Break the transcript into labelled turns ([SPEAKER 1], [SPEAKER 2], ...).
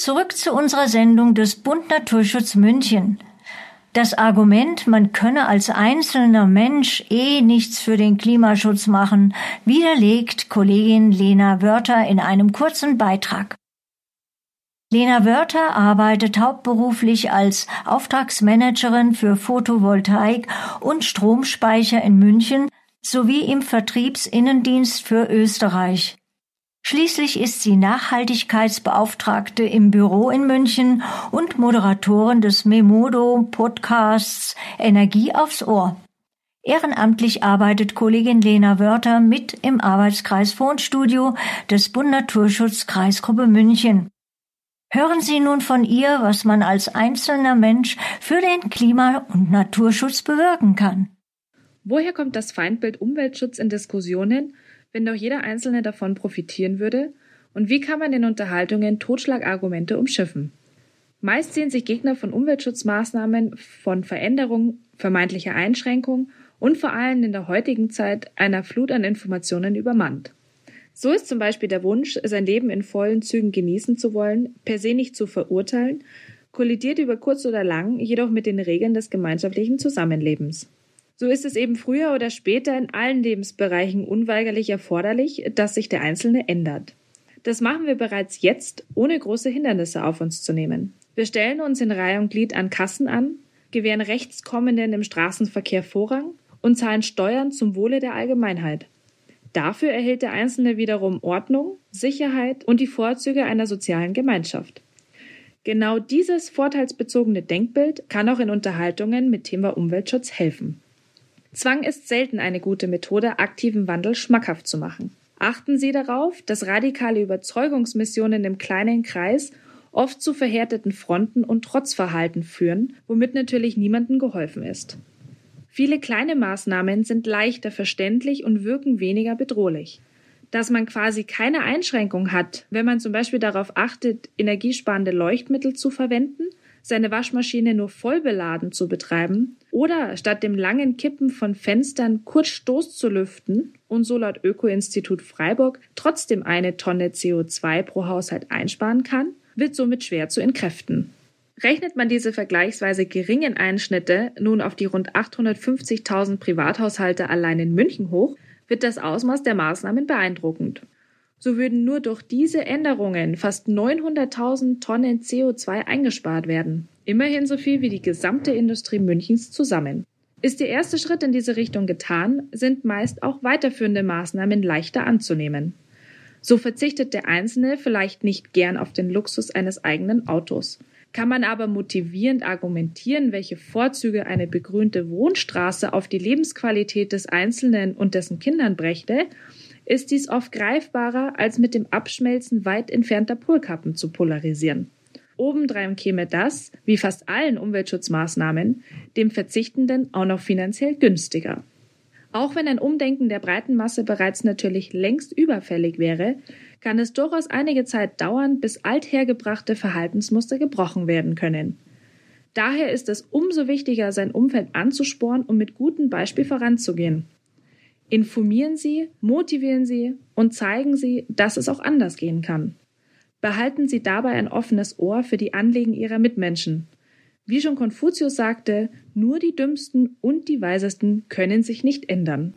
[SPEAKER 1] Zurück zu unserer Sendung des Bund Naturschutz München. Das Argument, man könne als einzelner Mensch eh nichts für den Klimaschutz machen, widerlegt Kollegin Lena Wörter in einem kurzen Beitrag. Lena Wörter arbeitet hauptberuflich als Auftragsmanagerin für Photovoltaik und Stromspeicher in München sowie im Vertriebsinnendienst für Österreich. Schließlich ist sie Nachhaltigkeitsbeauftragte im Büro in München und Moderatorin des Memodo Podcasts Energie aufs Ohr. Ehrenamtlich arbeitet Kollegin Lena Wörter mit im Arbeitskreis Wohnstudio des Bund Naturschutz Kreisgruppe München. Hören Sie nun von ihr, was man als einzelner Mensch für den Klima- und Naturschutz bewirken kann.
[SPEAKER 2] Woher kommt das Feindbild Umweltschutz in Diskussionen wenn doch jeder Einzelne davon profitieren würde? Und wie kann man in Unterhaltungen Totschlagargumente umschiffen? Meist sehen sich Gegner von Umweltschutzmaßnahmen, von Veränderung, vermeintlicher Einschränkung und vor allem in der heutigen Zeit einer Flut an Informationen übermannt. So ist zum Beispiel der Wunsch, sein Leben in vollen Zügen genießen zu wollen, per se nicht zu verurteilen, kollidiert über kurz oder lang jedoch mit den Regeln des gemeinschaftlichen Zusammenlebens. So ist es eben früher oder später in allen Lebensbereichen unweigerlich erforderlich, dass sich der Einzelne ändert. Das machen wir bereits jetzt, ohne große Hindernisse auf uns zu nehmen. Wir stellen uns in Reihe und Glied an Kassen an, gewähren Rechtskommenden im Straßenverkehr Vorrang und zahlen Steuern zum Wohle der Allgemeinheit. Dafür erhält der Einzelne wiederum Ordnung, Sicherheit und die Vorzüge einer sozialen Gemeinschaft. Genau dieses vorteilsbezogene Denkbild kann auch in Unterhaltungen mit Thema Umweltschutz helfen. Zwang ist selten eine gute Methode, aktiven Wandel schmackhaft zu machen. Achten Sie darauf, dass radikale Überzeugungsmissionen im kleinen Kreis oft zu verhärteten Fronten und Trotzverhalten führen, womit natürlich niemandem geholfen ist. Viele kleine Maßnahmen sind leichter verständlich und wirken weniger bedrohlich. Dass man quasi keine Einschränkung hat, wenn man zum Beispiel darauf achtet, energiesparende Leuchtmittel zu verwenden, seine Waschmaschine nur voll beladen zu betreiben oder statt dem langen Kippen von Fenstern kurz Stoß zu lüften und so laut Öko-Institut Freiburg trotzdem eine Tonne CO2 pro Haushalt einsparen kann, wird somit schwer zu entkräften. Rechnet man diese vergleichsweise geringen Einschnitte nun auf die rund 850.000 Privathaushalte allein in München hoch, wird das Ausmaß der Maßnahmen beeindruckend so würden nur durch diese Änderungen fast 900.000 Tonnen CO2 eingespart werden. Immerhin so viel wie die gesamte Industrie Münchens zusammen. Ist der erste Schritt in diese Richtung getan, sind meist auch weiterführende Maßnahmen leichter anzunehmen. So verzichtet der Einzelne vielleicht nicht gern auf den Luxus eines eigenen Autos. Kann man aber motivierend argumentieren, welche Vorzüge eine begrünte Wohnstraße auf die Lebensqualität des Einzelnen und dessen Kindern brächte, ist dies oft greifbarer, als mit dem Abschmelzen weit entfernter Polkappen zu polarisieren. Obendrein käme das, wie fast allen Umweltschutzmaßnahmen, dem Verzichtenden auch noch finanziell günstiger. Auch wenn ein Umdenken der breiten Masse bereits natürlich längst überfällig wäre, kann es durchaus einige Zeit dauern, bis althergebrachte Verhaltensmuster gebrochen werden können. Daher ist es umso wichtiger, sein Umfeld anzusporen und mit gutem Beispiel voranzugehen. Informieren Sie, motivieren Sie und zeigen Sie, dass es auch anders gehen kann. Behalten Sie dabei ein offenes Ohr für die Anliegen Ihrer Mitmenschen. Wie schon Konfuzius sagte, nur die Dümmsten und die Weisesten können sich nicht ändern.